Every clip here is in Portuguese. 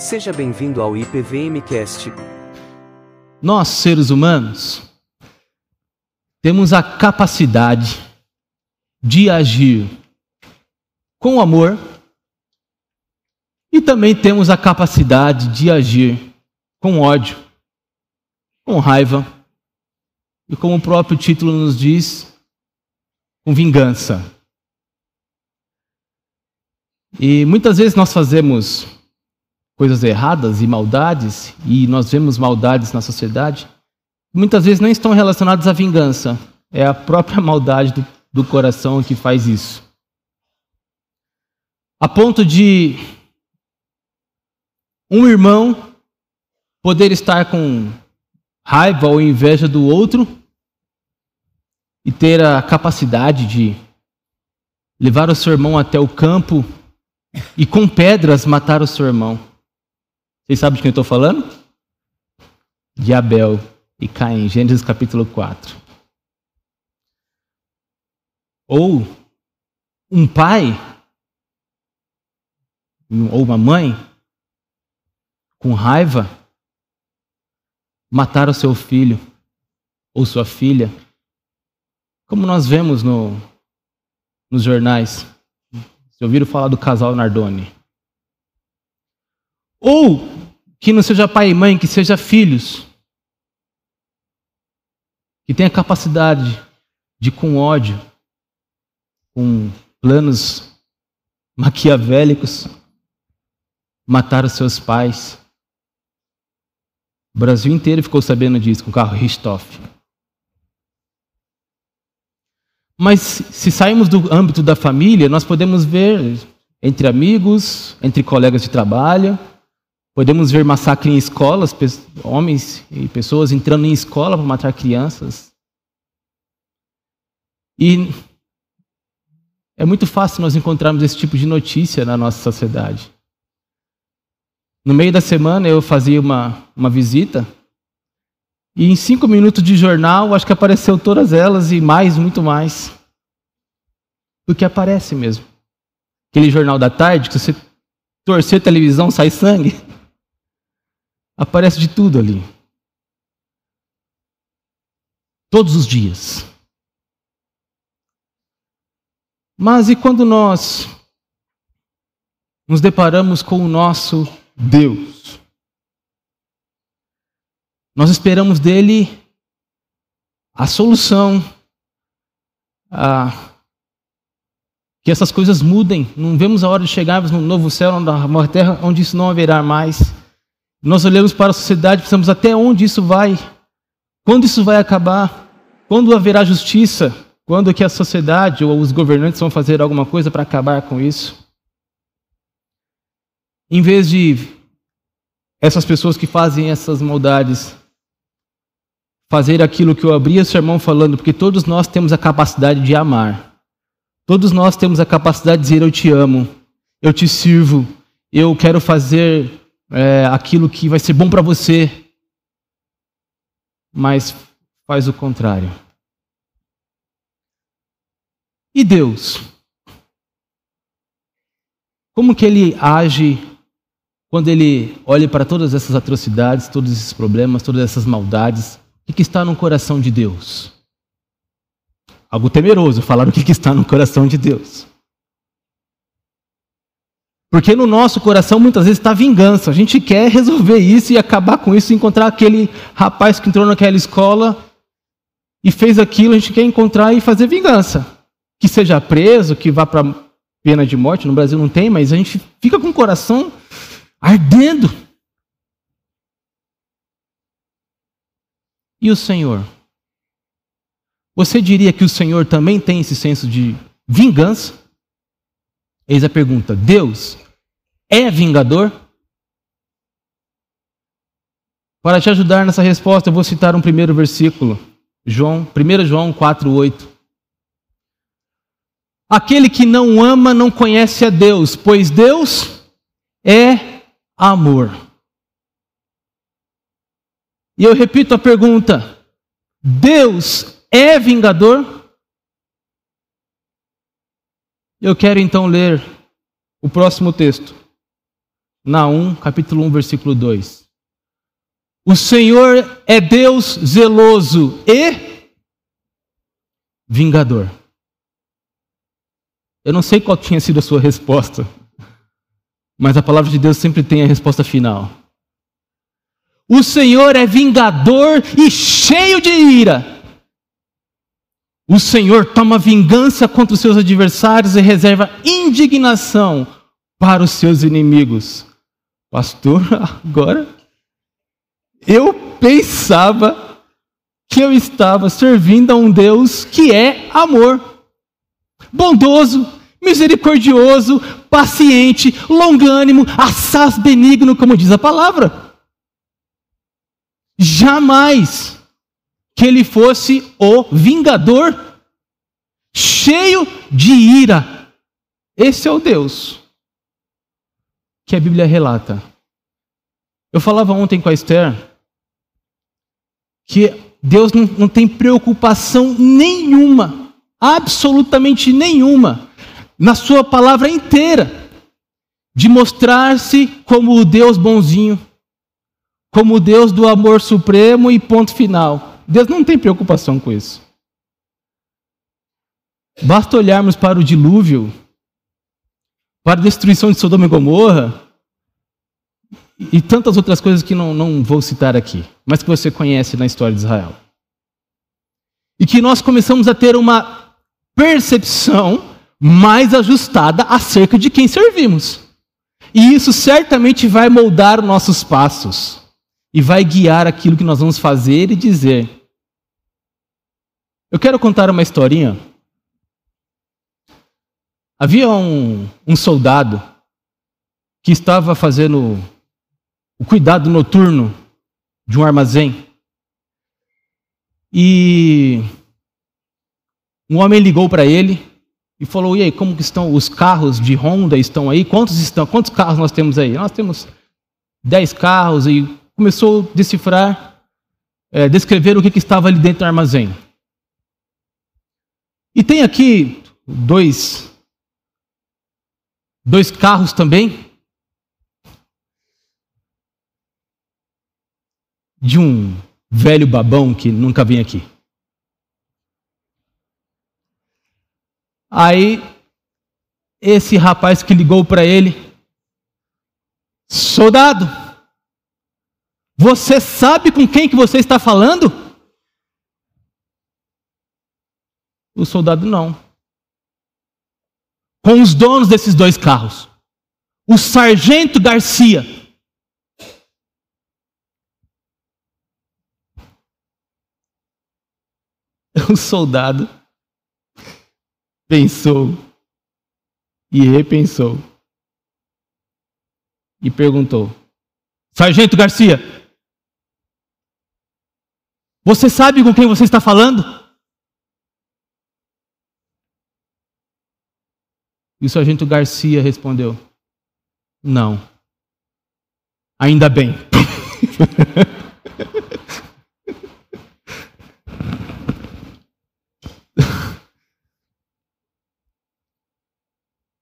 Seja bem-vindo ao IPVMcast. Nós, seres humanos, temos a capacidade de agir com amor e também temos a capacidade de agir com ódio, com raiva e, como o próprio título nos diz, com vingança. E muitas vezes nós fazemos coisas erradas e maldades, e nós vemos maldades na sociedade, muitas vezes não estão relacionadas à vingança, é a própria maldade do, do coração que faz isso. A ponto de um irmão poder estar com raiva ou inveja do outro e ter a capacidade de levar o seu irmão até o campo e com pedras matar o seu irmão. Vocês sabem de quem eu estou falando? De Abel e Caim, Gênesis capítulo 4. Ou um pai ou uma mãe com raiva matar o seu filho ou sua filha, como nós vemos no, nos jornais. Vocês ouviram falar do casal Nardoni? Ou que não seja pai e mãe, que seja filhos, que tenha capacidade de, com ódio, com planos maquiavélicos, matar os seus pais. O Brasil inteiro ficou sabendo disso com o carro Richthofen. Mas se sairmos do âmbito da família, nós podemos ver entre amigos, entre colegas de trabalho, podemos ver massacre em escolas, homens e pessoas entrando em escola para matar crianças. E é muito fácil nós encontrarmos esse tipo de notícia na nossa sociedade. No meio da semana eu fazia uma, uma visita e em cinco minutos de jornal, acho que apareceu todas elas e mais, muito mais. Do que aparece mesmo. Aquele jornal da tarde, que você torcer a televisão, sai sangue. Aparece de tudo ali. Todos os dias. Mas e quando nós nos deparamos com o nosso Deus? Nós esperamos dele a solução, a, que essas coisas mudem. Não vemos a hora de chegarmos no novo céu, na nova terra, onde isso não haverá mais. Nós olhamos para a sociedade, pensamos até onde isso vai, quando isso vai acabar, quando haverá justiça, quando que a sociedade ou os governantes vão fazer alguma coisa para acabar com isso. Em vez de essas pessoas que fazem essas maldades fazer aquilo que eu abri o sermão falando, porque todos nós temos a capacidade de amar. Todos nós temos a capacidade de dizer eu te amo, eu te sirvo, eu quero fazer é, aquilo que vai ser bom para você. Mas faz o contrário. E Deus? Como que ele age quando ele olha para todas essas atrocidades, todos esses problemas, todas essas maldades? O que está no coração de Deus? Algo temeroso falar o que está no coração de Deus. Porque no nosso coração muitas vezes está vingança. A gente quer resolver isso e acabar com isso, encontrar aquele rapaz que entrou naquela escola e fez aquilo, a gente quer encontrar e fazer vingança. Que seja preso, que vá para pena de morte, no Brasil não tem, mas a gente fica com o coração ardendo. E o Senhor? Você diria que o Senhor também tem esse senso de vingança? Eis a pergunta: Deus é vingador? Para te ajudar nessa resposta, eu vou citar um primeiro versículo. João, 1 João 4:8. Aquele que não ama não conhece a Deus, pois Deus é amor. E eu repito a pergunta: Deus é vingador? Eu quero então ler o próximo texto. Naum, capítulo 1, versículo 2. O Senhor é Deus zeloso e vingador. Eu não sei qual tinha sido a sua resposta, mas a palavra de Deus sempre tem a resposta final. O Senhor é vingador e cheio de ira. O Senhor toma vingança contra os seus adversários e reserva indignação para os seus inimigos. Pastor, agora eu pensava que eu estava servindo a um Deus que é amor, bondoso, misericordioso, paciente, longânimo, assaz benigno, como diz a palavra. Jamais que ele fosse o vingador, cheio de ira. Esse é o Deus que a Bíblia relata. Eu falava ontem com a Esther que Deus não, não tem preocupação nenhuma, absolutamente nenhuma, na Sua palavra inteira, de mostrar-se como o Deus bonzinho, como o Deus do amor supremo e ponto final. Deus não tem preocupação com isso. Basta olharmos para o dilúvio, para a destruição de Sodoma e Gomorra, e tantas outras coisas que não, não vou citar aqui, mas que você conhece na história de Israel. E que nós começamos a ter uma percepção mais ajustada acerca de quem servimos. E isso certamente vai moldar nossos passos e vai guiar aquilo que nós vamos fazer e dizer. Eu quero contar uma historinha. Havia um, um soldado que estava fazendo o cuidado noturno de um armazém. E um homem ligou para ele e falou: "E aí, como que estão os carros de Honda estão aí? Quantos estão? Quantos carros nós temos aí? Nós temos dez carros." E começou a decifrar, é, descrever o que, que estava ali dentro do armazém. E tem aqui dois, dois carros também. De um velho babão que nunca vem aqui. Aí, esse rapaz que ligou para ele, soldado, você sabe com quem que você está falando? O soldado não. Com os donos desses dois carros. O sargento Garcia. O soldado pensou e repensou e perguntou: Sargento Garcia, você sabe com quem você está falando? E o sargento Garcia respondeu: Não. Ainda bem.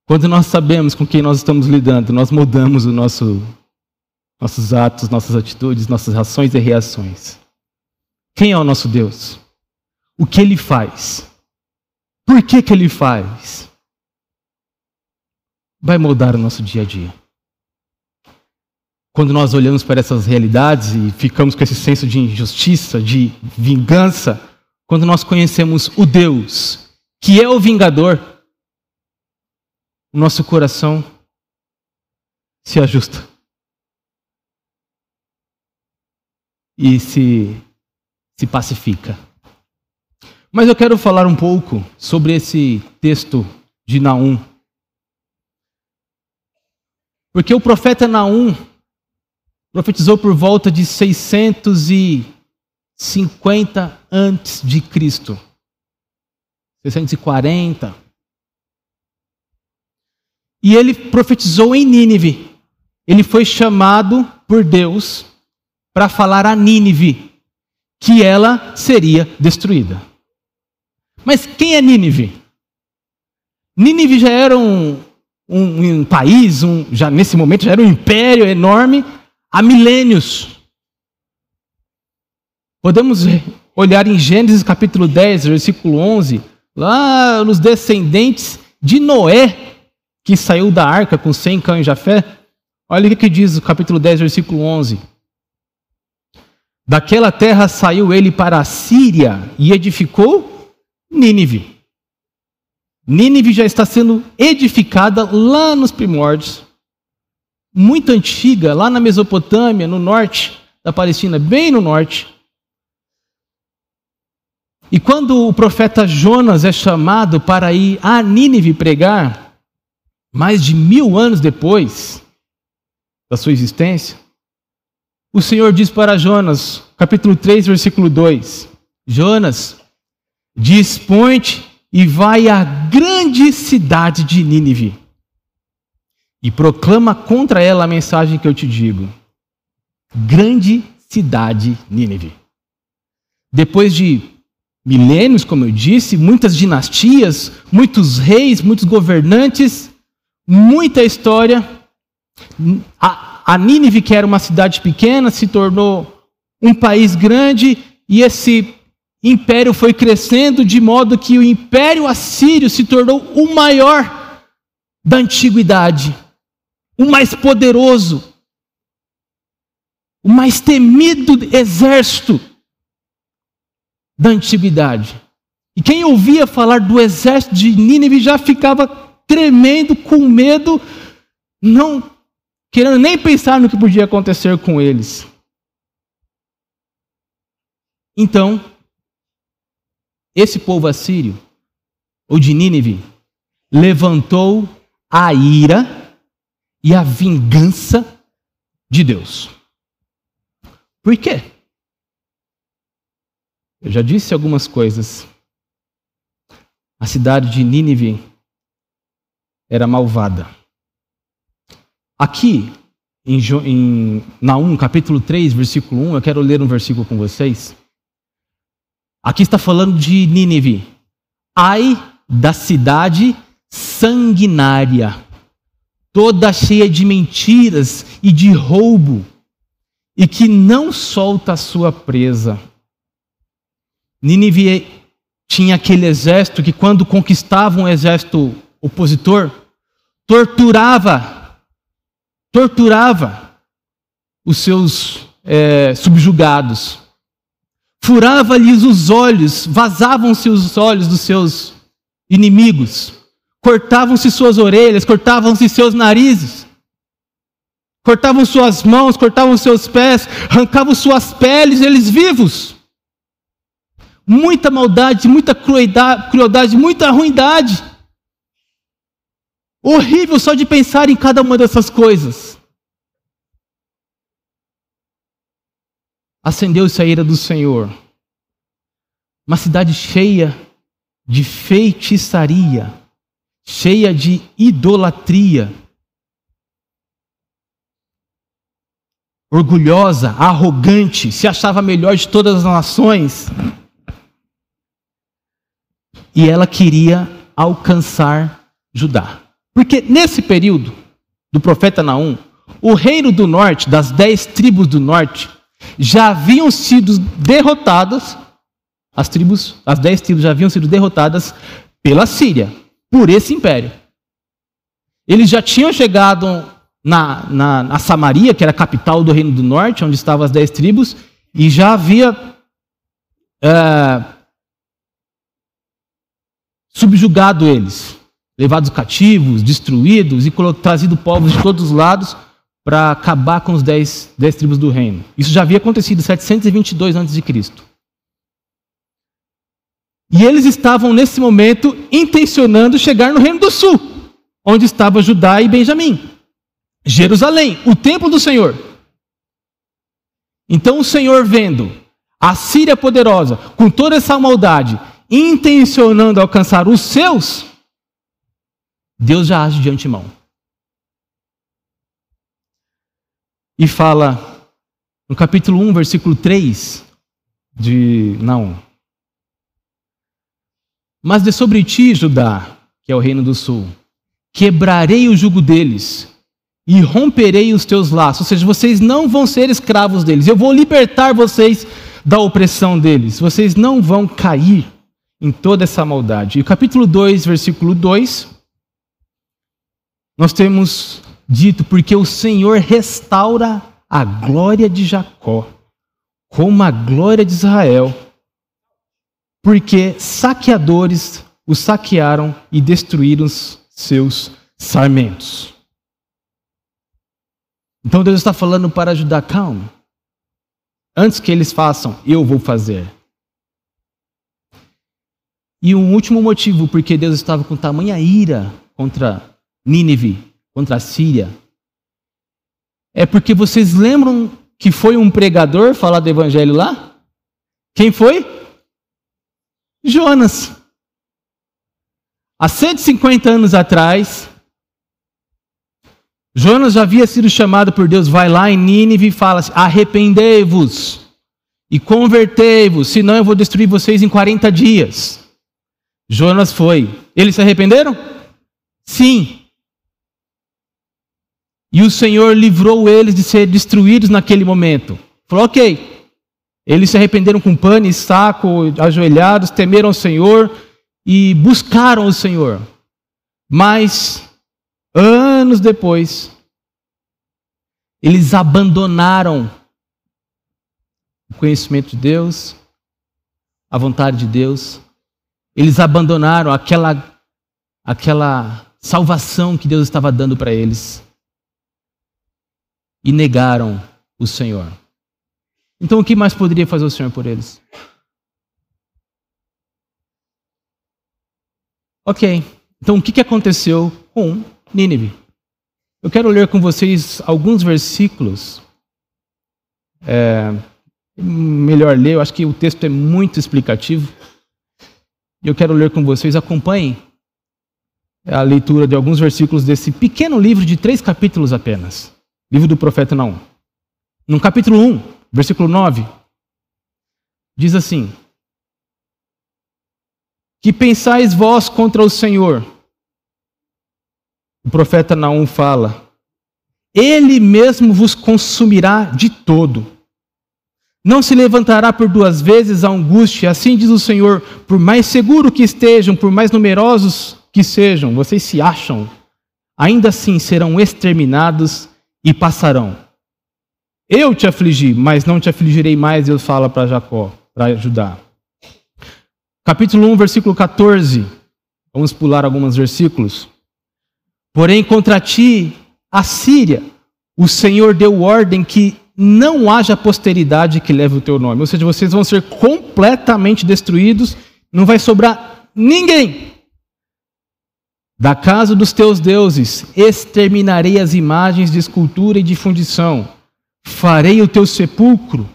Quando nós sabemos com quem nós estamos lidando, nós mudamos o nosso, nossos atos, nossas atitudes, nossas ações e reações. Quem é o nosso Deus? O que ele faz? Por que, que ele faz? Vai moldar o nosso dia a dia. Quando nós olhamos para essas realidades e ficamos com esse senso de injustiça, de vingança, quando nós conhecemos o Deus que é o vingador, o nosso coração se ajusta. E se, se pacifica. Mas eu quero falar um pouco sobre esse texto de Naum, porque o profeta Naum profetizou por volta de 650 antes de Cristo. 640. E ele profetizou em Nínive. Ele foi chamado por Deus para falar a Nínive que ela seria destruída. Mas quem é Nínive? Nínive já era um, um, um país, um, já nesse momento já era um império enorme, há milênios. Podemos olhar em Gênesis capítulo 10, versículo 11, lá nos descendentes de Noé, que saiu da arca com 100 cães de Jafé. Olha o que diz o capítulo 10, versículo 11. Daquela terra saiu ele para a Síria e edificou Nínive. Nínive já está sendo edificada lá nos primórdios, muito antiga, lá na Mesopotâmia, no norte da Palestina, bem no norte. E quando o profeta Jonas é chamado para ir a Nínive pregar, mais de mil anos depois da sua existência, o Senhor diz para Jonas, capítulo 3, versículo 2: Jonas, dispõe-te e vai à grande cidade de Nínive e proclama contra ela a mensagem que eu te digo. Grande cidade Nínive. Depois de milênios, como eu disse, muitas dinastias, muitos reis, muitos governantes, muita história, a, Nínive, que era uma cidade pequena, se tornou um país grande e esse império foi crescendo de modo que o império assírio se tornou o maior da antiguidade, o mais poderoso, o mais temido exército da antiguidade. E quem ouvia falar do exército de Nínive já ficava tremendo, com medo, não querendo nem pensar no que podia acontecer com eles. Então, esse povo assírio, ou de Nínive, levantou a ira e a vingança de Deus. Por quê? Eu já disse algumas coisas. A cidade de Nínive era malvada. Aqui, em, em Naum, capítulo 3, versículo 1, eu quero ler um versículo com vocês. Aqui está falando de Nínive. Ai da cidade sanguinária, toda cheia de mentiras e de roubo, e que não solta a sua presa. Nínive tinha aquele exército que, quando conquistava um exército opositor, torturava, torturava os seus é, subjugados, furava-lhes os olhos, vazavam-se os olhos dos seus inimigos, cortavam-se suas orelhas, cortavam-se seus narizes, cortavam suas mãos, cortavam seus pés, arrancavam suas peles, eles vivos muita maldade, muita crueldade, muita ruindade. Horrível só de pensar em cada uma dessas coisas. Acendeu-se a ira do Senhor. Uma cidade cheia de feitiçaria, cheia de idolatria. Orgulhosa, arrogante, se achava melhor de todas as nações e ela queria alcançar Judá. Porque nesse período do profeta Naum, o reino do norte, das dez tribos do norte, já haviam sido derrotadas, as tribos, as dez tribos já haviam sido derrotadas pela Síria, por esse império. Eles já tinham chegado na, na, na Samaria, que era a capital do reino do norte, onde estavam as dez tribos, e já havia uh, subjugado eles, levados cativos, destruídos e trazido povos de todos os lados para acabar com os dez, dez tribos do reino. Isso já havia acontecido em 722 a.C. E eles estavam, nesse momento, intencionando chegar no Reino do Sul, onde estava Judá e Benjamim. Jerusalém, o templo do Senhor. Então o Senhor, vendo a Síria poderosa, com toda essa maldade, intencionando alcançar os seus, Deus já age de antemão. E fala no capítulo 1, versículo 3 de Naum. Mas de sobre ti, Judá, que é o reino do sul, quebrarei o jugo deles e romperei os teus laços. Ou seja, vocês não vão ser escravos deles. Eu vou libertar vocês da opressão deles. Vocês não vão cair em toda essa maldade. E o capítulo 2, versículo 2, nós temos dito: porque o Senhor restaura a glória de Jacó, como a glória de Israel, porque saqueadores o saquearam e destruíram seus sarmentos. Então Deus está falando para ajudar, calma. Antes que eles façam, eu vou fazer. E um último motivo porque Deus estava com tamanha ira contra Nínive, contra a Síria, é porque vocês lembram que foi um pregador falar do evangelho lá? Quem foi? Jonas. Há 150 anos atrás, Jonas já havia sido chamado por Deus, vai lá em Nínive e fala assim, arrependei-vos e convertei-vos, senão eu vou destruir vocês em 40 dias. Jonas foi. Eles se arrependeram? Sim. E o Senhor livrou eles de ser destruídos naquele momento. Falou, ok. Eles se arrependeram com pano e saco, ajoelhados, temeram o Senhor e buscaram o Senhor. Mas Anos depois, eles abandonaram o conhecimento de Deus, a vontade de Deus. Eles abandonaram aquela aquela salvação que Deus estava dando para eles e negaram o Senhor. Então o que mais poderia fazer o Senhor por eles? Ok, então o que aconteceu com Nínive. Eu quero ler com vocês alguns versículos. É, melhor ler, eu acho que o texto é muito explicativo. E eu quero ler com vocês, acompanhem a leitura de alguns versículos desse pequeno livro de três capítulos apenas. Livro do profeta Naum. No capítulo 1, versículo 9, diz assim: Que pensais vós contra o Senhor? o profeta Naum fala: Ele mesmo vos consumirá de todo. Não se levantará por duas vezes a angústia, assim diz o Senhor, por mais seguro que estejam, por mais numerosos que sejam, vocês se acham, ainda assim serão exterminados e passarão. Eu te afligi, mas não te afligirei mais, Deus fala para Jacó, para Judá. Capítulo 1, versículo 14. Vamos pular alguns versículos. Porém, contra ti, a Síria, o Senhor deu ordem que não haja posteridade que leve o teu nome. Ou seja, vocês vão ser completamente destruídos, não vai sobrar ninguém. Da casa dos teus deuses exterminarei as imagens de escultura e de fundição. Farei o teu sepulcro,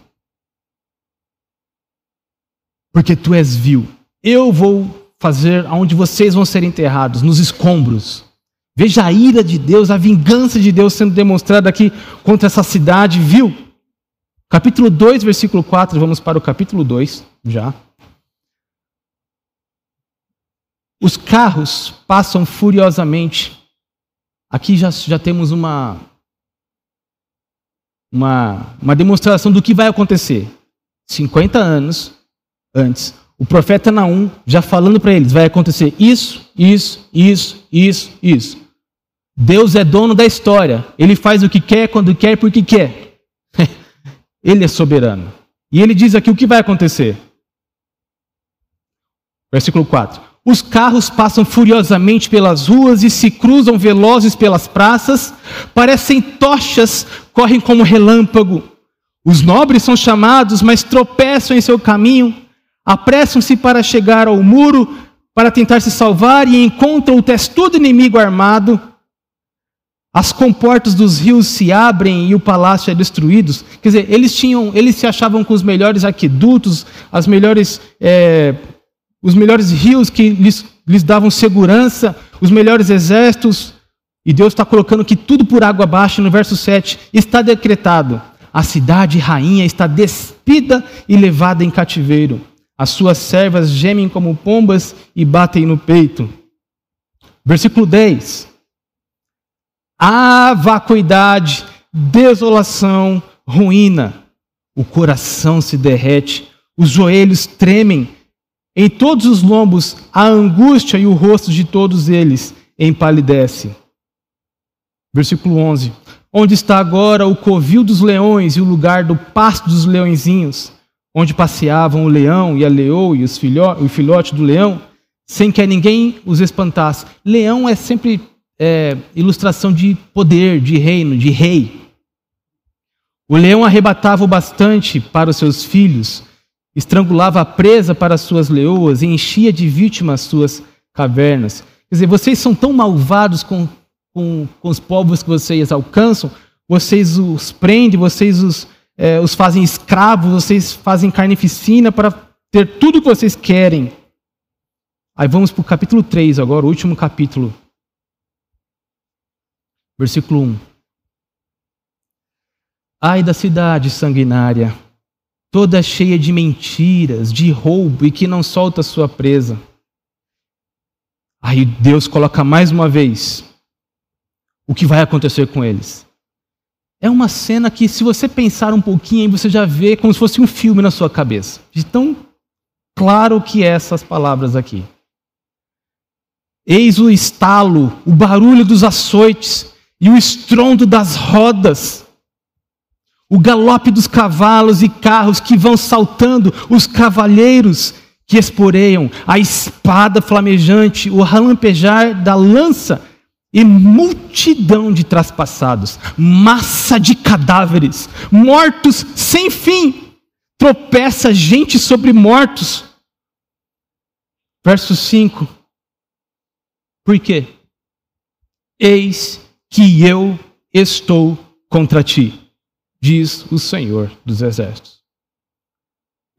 porque tu és vil. Eu vou fazer aonde vocês vão ser enterrados, nos escombros. Veja a ira de Deus, a vingança de Deus sendo demonstrada aqui contra essa cidade, viu? Capítulo 2, versículo 4, vamos para o capítulo 2 já. Os carros passam furiosamente. Aqui já, já temos uma, uma, uma demonstração do que vai acontecer. 50 anos antes, o profeta Naum já falando para eles: vai acontecer isso, isso, isso, isso, isso. Deus é dono da história. Ele faz o que quer, quando quer, porque quer. ele é soberano. E ele diz aqui o que vai acontecer. Versículo 4. Os carros passam furiosamente pelas ruas e se cruzam velozes pelas praças, parecem tochas, correm como relâmpago. Os nobres são chamados, mas tropeçam em seu caminho, apressam-se para chegar ao muro, para tentar se salvar e encontram o testudo inimigo armado as comportas dos rios se abrem e o palácio é destruído. Quer dizer, eles tinham, eles se achavam com os melhores aquedutos, as melhores, é, os melhores rios que lhes, lhes davam segurança, os melhores exércitos. E Deus está colocando que tudo por água abaixo, no verso 7, está decretado. A cidade rainha está despida e levada em cativeiro. As suas servas gemem como pombas e batem no peito. Versículo 10. Há vacuidade, desolação, ruína. O coração se derrete, os joelhos tremem, em todos os lombos a angústia e o rosto de todos eles empalidece. Versículo 11. Onde está agora o covil dos leões e o lugar do pasto dos leõezinhos, onde passeavam o leão e a leoa e os filho, o filhote do leão, sem que ninguém os espantasse. Leão é sempre é, ilustração de poder, de reino, de rei. O leão arrebatava o bastante para os seus filhos, estrangulava a presa para as suas leoas e enchia de vítimas suas cavernas. Quer dizer, vocês são tão malvados com, com, com os povos que vocês alcançam, vocês os prendem, vocês os, é, os fazem escravos, vocês fazem carnificina para ter tudo o que vocês querem. Aí vamos para o capítulo 3 agora, o último capítulo. Versículo 1. Ai da cidade sanguinária, toda cheia de mentiras, de roubo e que não solta sua presa. Aí Deus coloca mais uma vez o que vai acontecer com eles. É uma cena que, se você pensar um pouquinho, você já vê como se fosse um filme na sua cabeça. De tão claro que é essas palavras aqui. Eis o estalo, o barulho dos açoites e o estrondo das rodas o galope dos cavalos e carros que vão saltando, os cavalheiros que esporeiam, a espada flamejante, o relampejar da lança e multidão de traspassados, massa de cadáveres, mortos sem fim, tropeça gente sobre mortos. Verso 5. Por quê? Eis que eu estou contra ti diz o Senhor dos Exércitos.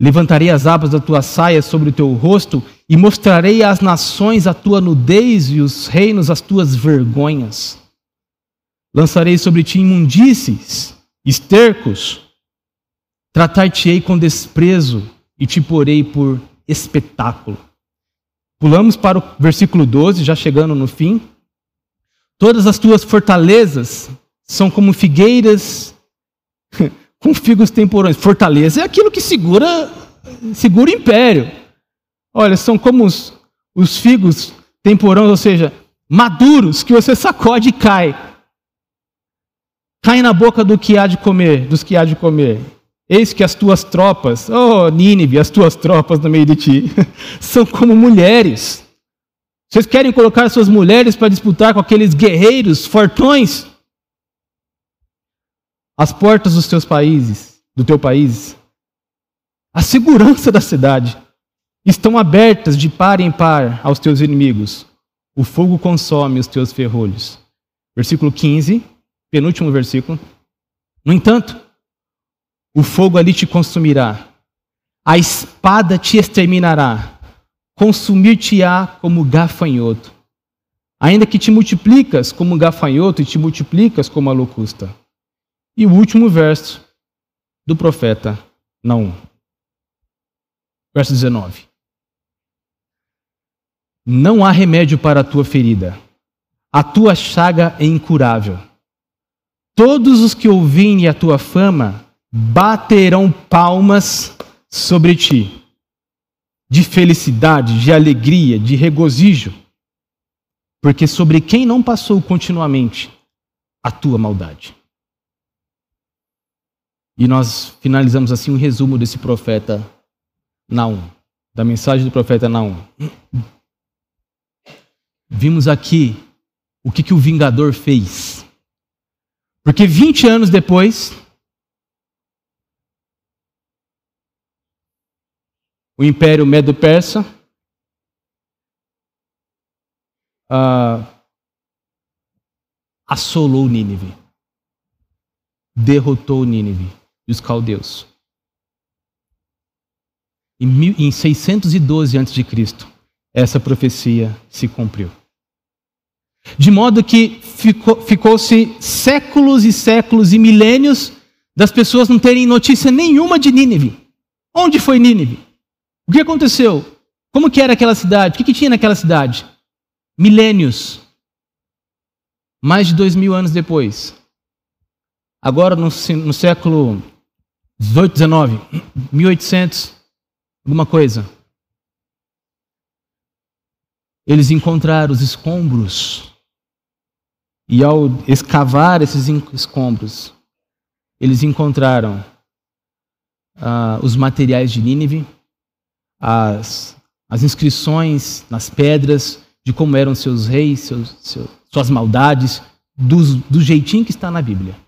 Levantarei as abas da tua saia sobre o teu rosto e mostrarei às nações a tua nudez e os reinos as tuas vergonhas. Lançarei sobre ti imundícies, estercos, tratar-te-ei com desprezo e te porei por espetáculo. Pulamos para o versículo 12, já chegando no fim. Todas as tuas fortalezas são como figueiras com figos temporões. Fortaleza é aquilo que segura, segura o império. Olha, são como os, os figos temporões, ou seja, maduros, que você sacode e cai. Cai na boca do que há de comer, dos que há de comer. Eis que as tuas tropas, oh Nínive, as tuas tropas no meio de ti, são como mulheres. Vocês querem colocar suas mulheres para disputar com aqueles guerreiros fortões? As portas dos teus países, do teu país, a segurança da cidade estão abertas de par em par aos teus inimigos. O fogo consome os teus ferrolhos. Versículo 15, penúltimo versículo. No entanto, o fogo ali te consumirá, a espada te exterminará, consumir-te-á como gafanhoto. Ainda que te multiplicas como gafanhoto e te multiplicas como a locusta. E o último verso do profeta Naum. Verso 19. Não há remédio para a tua ferida, a tua chaga é incurável. Todos os que ouvirem a tua fama baterão palmas sobre ti, de felicidade, de alegria, de regozijo, porque sobre quem não passou continuamente a tua maldade. E nós finalizamos assim um resumo desse profeta Naum, da mensagem do profeta Naum. Vimos aqui o que, que o vingador fez. Porque 20 anos depois, o Império Medo-Persa uh, assolou Nínive, derrotou Nínive e os caldeus. Em 612 a.C., essa profecia se cumpriu. De modo que ficou-se ficou séculos e séculos e milênios das pessoas não terem notícia nenhuma de Nínive. Onde foi Nínive? O que aconteceu? Como que era aquela cidade? O que, que tinha naquela cidade? Milênios. mais de dois mil anos depois, agora no, no século 18, 19, 1800, alguma coisa, eles encontraram os escombros. E ao escavar esses escombros, eles encontraram uh, os materiais de Nínive, as, as inscrições nas pedras de como eram seus reis, seus, seus, suas maldades, do jeitinho que está na Bíblia.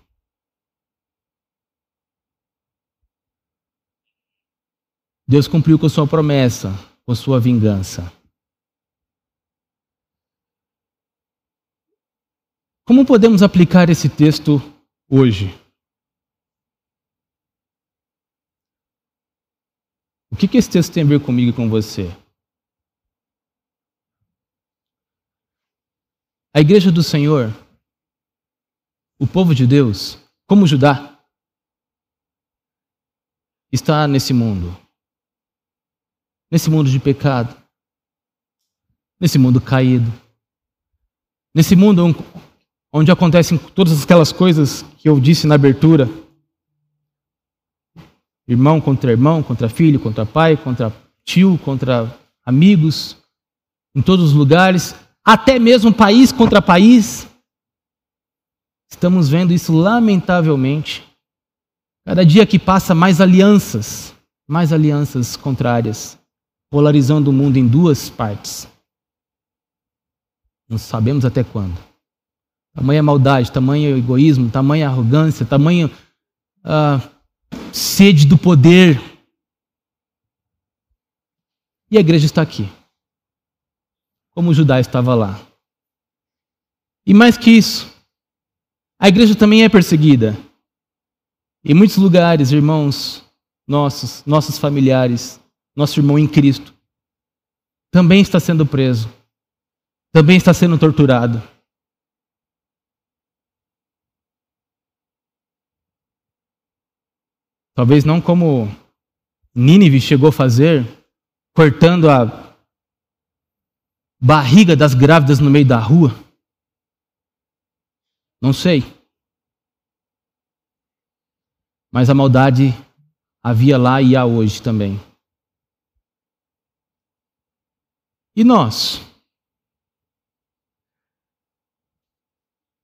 Deus cumpriu com sua promessa, com sua vingança. Como podemos aplicar esse texto hoje? O que, que esse texto tem a ver comigo e com você? A igreja do Senhor, o povo de Deus, como Judá, está nesse mundo. Nesse mundo de pecado. Nesse mundo caído. Nesse mundo onde acontecem todas aquelas coisas que eu disse na abertura irmão contra irmão, contra filho, contra pai, contra tio, contra amigos, em todos os lugares, até mesmo país contra país. Estamos vendo isso lamentavelmente. Cada dia que passa, mais alianças, mais alianças contrárias, polarizando o mundo em duas partes. Não sabemos até quando. Tamanha maldade, tamanho egoísmo, tamanha arrogância, tamanho uh, sede do poder. E a igreja está aqui, como Judá estava lá. E mais que isso, a igreja também é perseguida. Em muitos lugares, irmãos nossos, nossos familiares, nosso irmão em Cristo, também está sendo preso, também está sendo torturado. Talvez não como Nínive chegou a fazer, cortando a barriga das grávidas no meio da rua. Não sei. Mas a maldade havia lá e há hoje também. E nós?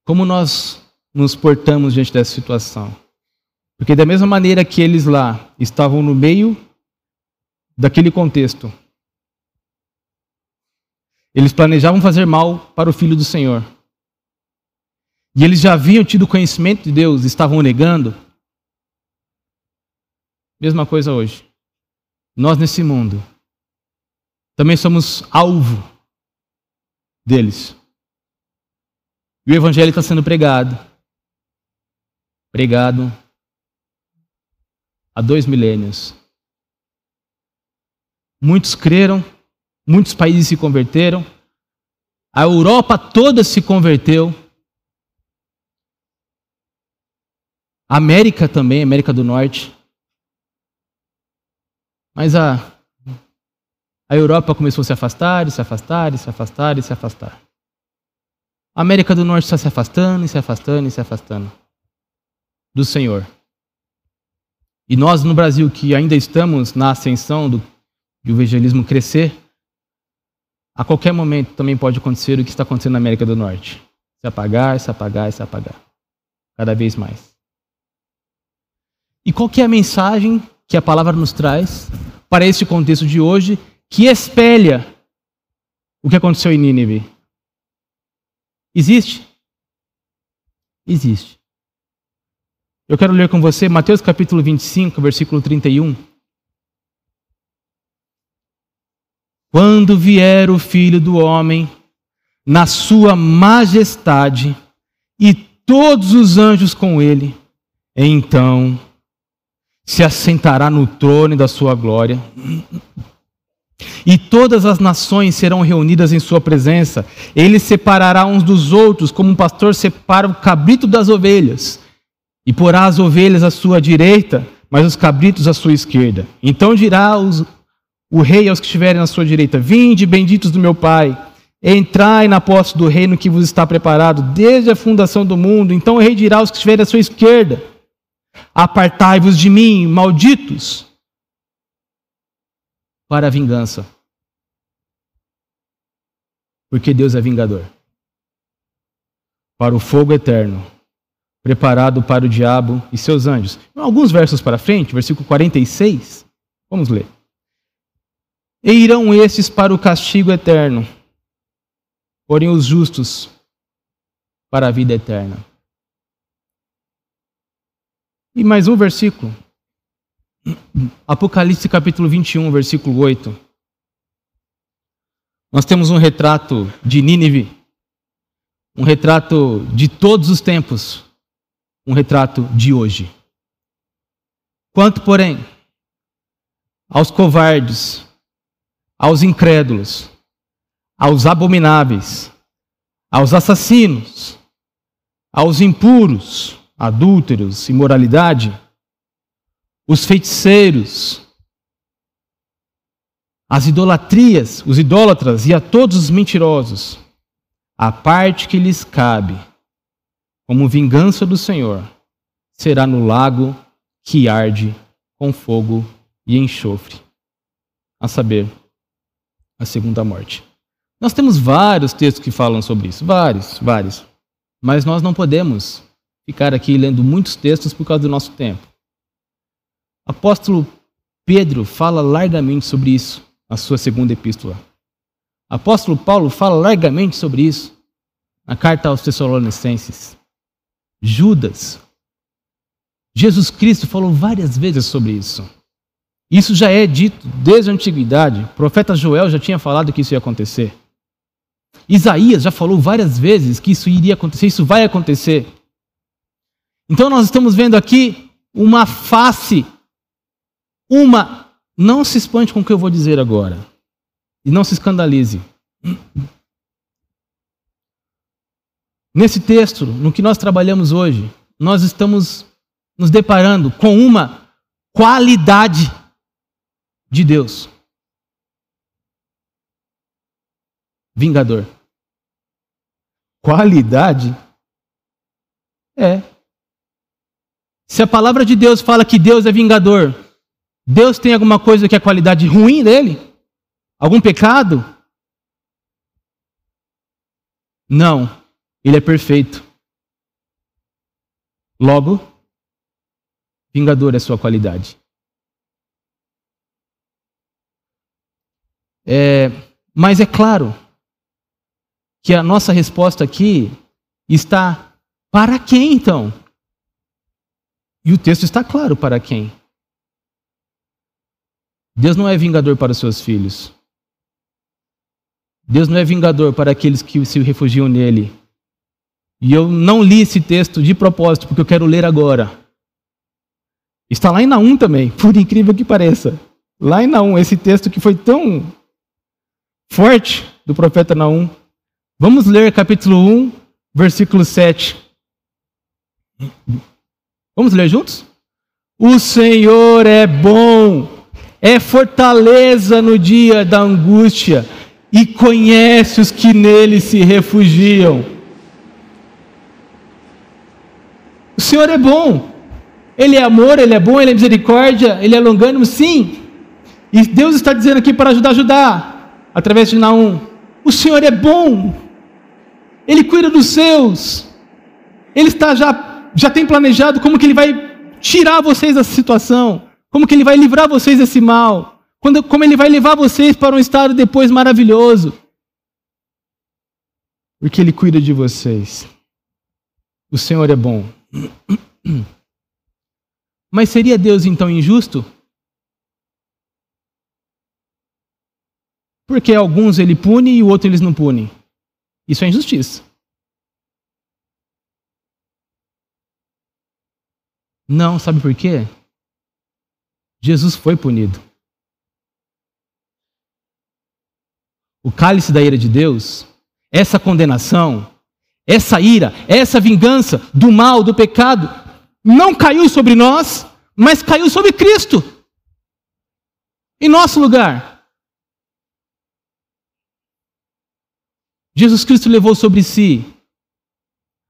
Como nós nos portamos diante dessa situação? Porque da mesma maneira que eles lá estavam no meio daquele contexto, eles planejavam fazer mal para o filho do Senhor. E eles já haviam tido conhecimento de Deus, estavam negando. Mesma coisa hoje. Nós nesse mundo também somos alvo deles. E o evangelho está sendo pregado. Pregado há dois milênios. Muitos creram, muitos países se converteram, a Europa toda se converteu. A América também, América do Norte. Mas a, a Europa começou a se afastar, e se afastar, e se afastar, e se afastar. A América do Norte está se afastando, e se afastando, e se afastando do Senhor. E nós no Brasil, que ainda estamos na ascensão do, evangelismo crescer, a qualquer momento também pode acontecer o que está acontecendo na América do Norte. Se apagar, se apagar, se apagar. Cada vez mais. E qual é a mensagem que a palavra nos traz para este contexto de hoje que espelha o que aconteceu em Nínive? Existe? Existe. Eu quero ler com você Mateus capítulo 25, versículo 31. Quando vier o filho do homem, na sua majestade, e todos os anjos com ele, então se assentará no trono da sua glória. E todas as nações serão reunidas em sua presença. Ele separará uns dos outros, como um pastor separa o cabrito das ovelhas e porá as ovelhas à sua direita, mas os cabritos à sua esquerda. Então dirá os, o rei aos que estiverem à sua direita: Vinde, benditos do meu Pai, Entrai na posse do reino que vos está preparado desde a fundação do mundo. Então o rei dirá aos que estiverem à sua esquerda: Apartai-vos de mim, malditos, para a vingança. Porque Deus é vingador. Para o fogo eterno, preparado para o diabo e seus anjos. Alguns versos para frente, versículo 46, vamos ler. E irão estes para o castigo eterno porém os justos para a vida eterna. E mais um versículo. Apocalipse capítulo 21, versículo 8. Nós temos um retrato de Nínive, um retrato de todos os tempos, um retrato de hoje. Quanto, porém, aos covardes, aos incrédulos, aos abomináveis, aos assassinos, aos impuros, adúlteros, imoralidade, os feiticeiros, as idolatrias, os idólatras e a todos os mentirosos, a parte que lhes cabe, como vingança do Senhor, será no lago que arde com fogo e enxofre, a saber, a segunda morte. Nós temos vários textos que falam sobre isso, vários, vários. Mas nós não podemos ficar aqui lendo muitos textos por causa do nosso tempo. Apóstolo Pedro fala largamente sobre isso na sua segunda epístola. Apóstolo Paulo fala largamente sobre isso na carta aos Tessalonicenses. Judas. Jesus Cristo falou várias vezes sobre isso. Isso já é dito desde a antiguidade. O profeta Joel já tinha falado que isso ia acontecer. Isaías já falou várias vezes que isso iria acontecer, isso vai acontecer. Então nós estamos vendo aqui uma face, uma. Não se espante com o que eu vou dizer agora. E não se escandalize. Nesse texto, no que nós trabalhamos hoje, nós estamos nos deparando com uma qualidade de Deus. Vingador. Qualidade? É. Se a palavra de Deus fala que Deus é vingador, Deus tem alguma coisa que é qualidade ruim dele? Algum pecado? Não. Ele é perfeito. Logo, vingador é sua qualidade. É, mas é claro, que a nossa resposta aqui está para quem então? E o texto está claro para quem. Deus não é vingador para os seus filhos. Deus não é vingador para aqueles que se refugiam nele. E eu não li esse texto de propósito, porque eu quero ler agora. Está lá em Naum também, por incrível que pareça. Lá em Naum, esse texto que foi tão forte do profeta Naum. Vamos ler capítulo 1, versículo 7. Vamos ler juntos? O Senhor é bom, é fortaleza no dia da angústia e conhece os que nele se refugiam. O Senhor é bom, Ele é amor, Ele é bom, Ele é misericórdia, Ele é longânimo, sim. E Deus está dizendo aqui para ajudar, ajudar, através de Naum. O Senhor é bom, ele cuida dos seus. Ele está já, já tem planejado como que ele vai tirar vocês dessa situação, como que ele vai livrar vocês desse mal, quando, como ele vai levar vocês para um estado depois maravilhoso. Porque ele cuida de vocês. O Senhor é bom. Mas seria Deus então injusto? Porque alguns ele pune e o outro eles não pune. Isso é injustiça. Não, sabe por quê? Jesus foi punido. O cálice da ira de Deus, essa condenação, essa ira, essa vingança do mal, do pecado, não caiu sobre nós, mas caiu sobre Cristo. Em nosso lugar. Jesus Cristo levou sobre si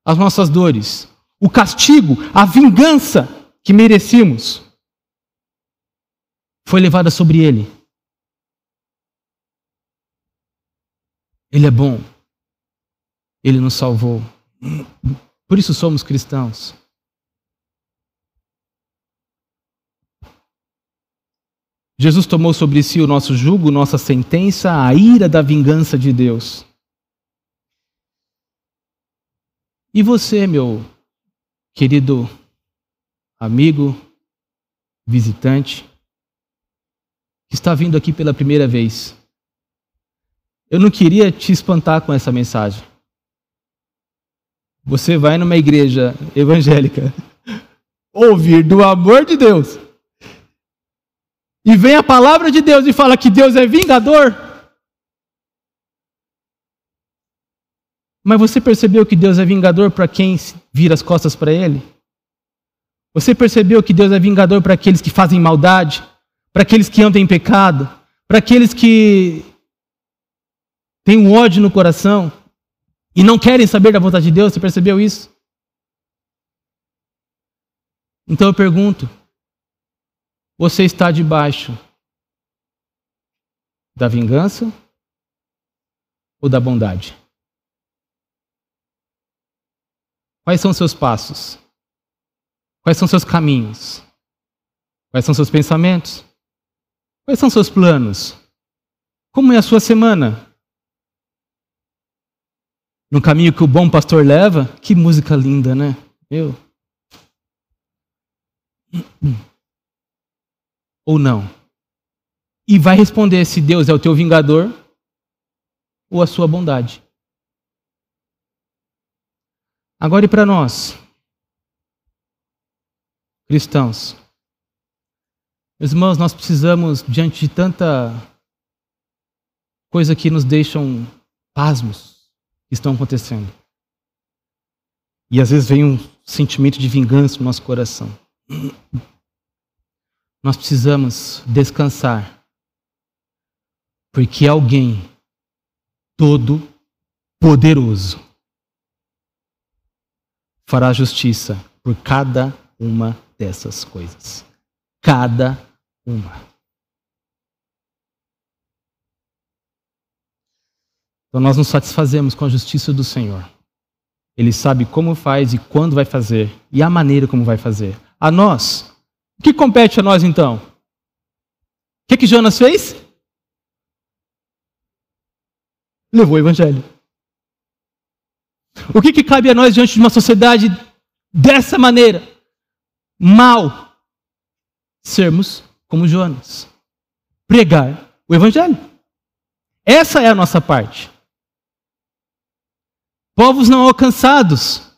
as nossas dores, o castigo, a vingança que merecíamos foi levada sobre ele. Ele é bom. Ele nos salvou. Por isso somos cristãos. Jesus tomou sobre si o nosso jugo, nossa sentença, a ira da vingança de Deus. E você, meu querido amigo, visitante, está vindo aqui pela primeira vez, eu não queria te espantar com essa mensagem. Você vai numa igreja evangélica ouvir do amor de Deus e vem a palavra de Deus e fala que Deus é vingador. Mas você percebeu que Deus é vingador para quem vira as costas para Ele? Você percebeu que Deus é vingador para aqueles que fazem maldade, para aqueles que andam em pecado, para aqueles que têm um ódio no coração e não querem saber da vontade de Deus? Você percebeu isso? Então eu pergunto: você está debaixo da vingança ou da bondade? Quais são seus passos? Quais são seus caminhos? Quais são seus pensamentos? Quais são seus planos? Como é a sua semana? No caminho que o bom pastor leva? Que música linda, né? Eu ou não? E vai responder se Deus é o teu vingador ou a sua bondade. Agora e para nós, cristãos. Meus irmãos, nós precisamos, diante de tanta coisa que nos deixam pasmos que estão acontecendo. E às vezes vem um sentimento de vingança no nosso coração nós precisamos descansar. Porque alguém todo poderoso fará justiça por cada uma dessas coisas. Cada uma. Então nós nos satisfazemos com a justiça do Senhor. Ele sabe como faz e quando vai fazer e a maneira como vai fazer. A nós o que compete a nós então? O que, que Jonas fez? Levou o evangelho. O que, que cabe a nós diante de uma sociedade dessa maneira? Mal. Sermos como Jonas. Pregar o evangelho. Essa é a nossa parte. Povos não alcançados,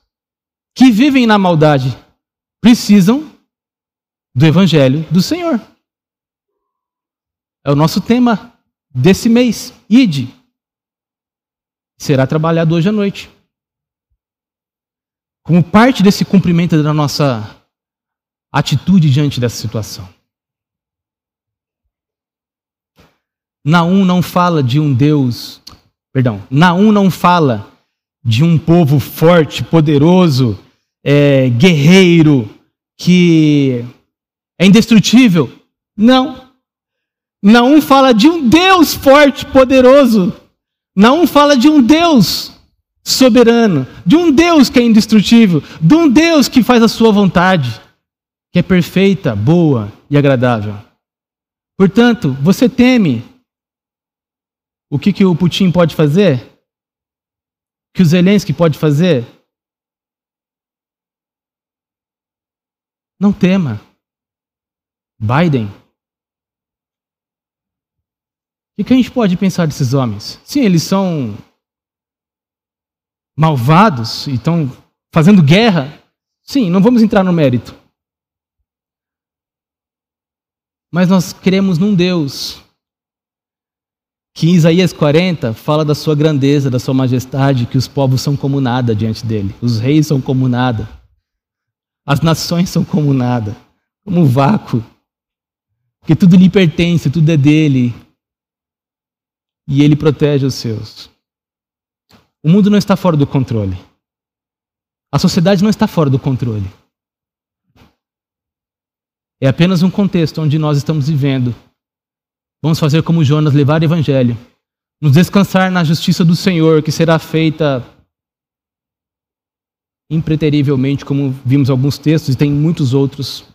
que vivem na maldade, precisam do Evangelho do Senhor. É o nosso tema desse mês. Ide. Será trabalhado hoje à noite. Como parte desse cumprimento da nossa atitude diante dessa situação. Naum não fala de um Deus, perdão, Naum não fala de um povo forte, poderoso, é, guerreiro, que é indestrutível? Não. Naum fala de um Deus forte, poderoso. Naum fala de um Deus soberano, de um Deus que é indestrutível, de um Deus que faz a sua vontade, que é perfeita, boa e agradável. Portanto, você teme o que, que o Putin pode fazer? O que o Zelensky pode fazer? Não tema. Biden. O que a gente pode pensar desses homens? Sim, eles são malvados e estão fazendo guerra. Sim, não vamos entrar no mérito. Mas nós cremos num Deus que em Isaías 40 fala da sua grandeza, da sua majestade, que os povos são como nada diante dele, os reis são como nada, as nações são como nada, como um vácuo. Porque tudo lhe pertence, tudo é dele. E ele protege os seus. O mundo não está fora do controle. A sociedade não está fora do controle. É apenas um contexto onde nós estamos vivendo. Vamos fazer como Jonas, levar o evangelho, nos descansar na justiça do Senhor, que será feita impreterivelmente, como vimos alguns textos e tem muitos outros.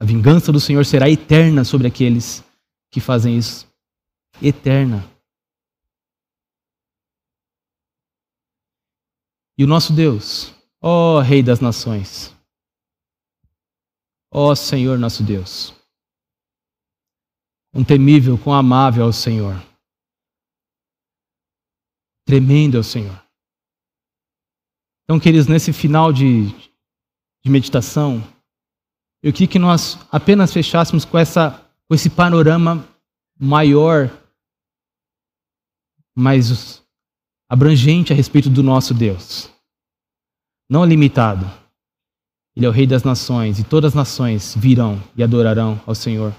A vingança do Senhor será eterna sobre aqueles que fazem isso. Eterna. E o nosso Deus, ó Rei das Nações, ó Senhor nosso Deus, um temível, com amável ao Senhor, tremendo ao Senhor. Então, queridos, nesse final de, de meditação, eu queria que nós apenas fechássemos com, essa, com esse panorama maior, mais abrangente a respeito do nosso Deus. Não limitado. Ele é o Rei das nações e todas as nações virão e adorarão ao Senhor.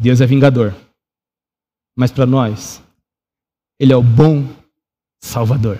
Deus é vingador. Mas para nós, Ele é o bom Salvador.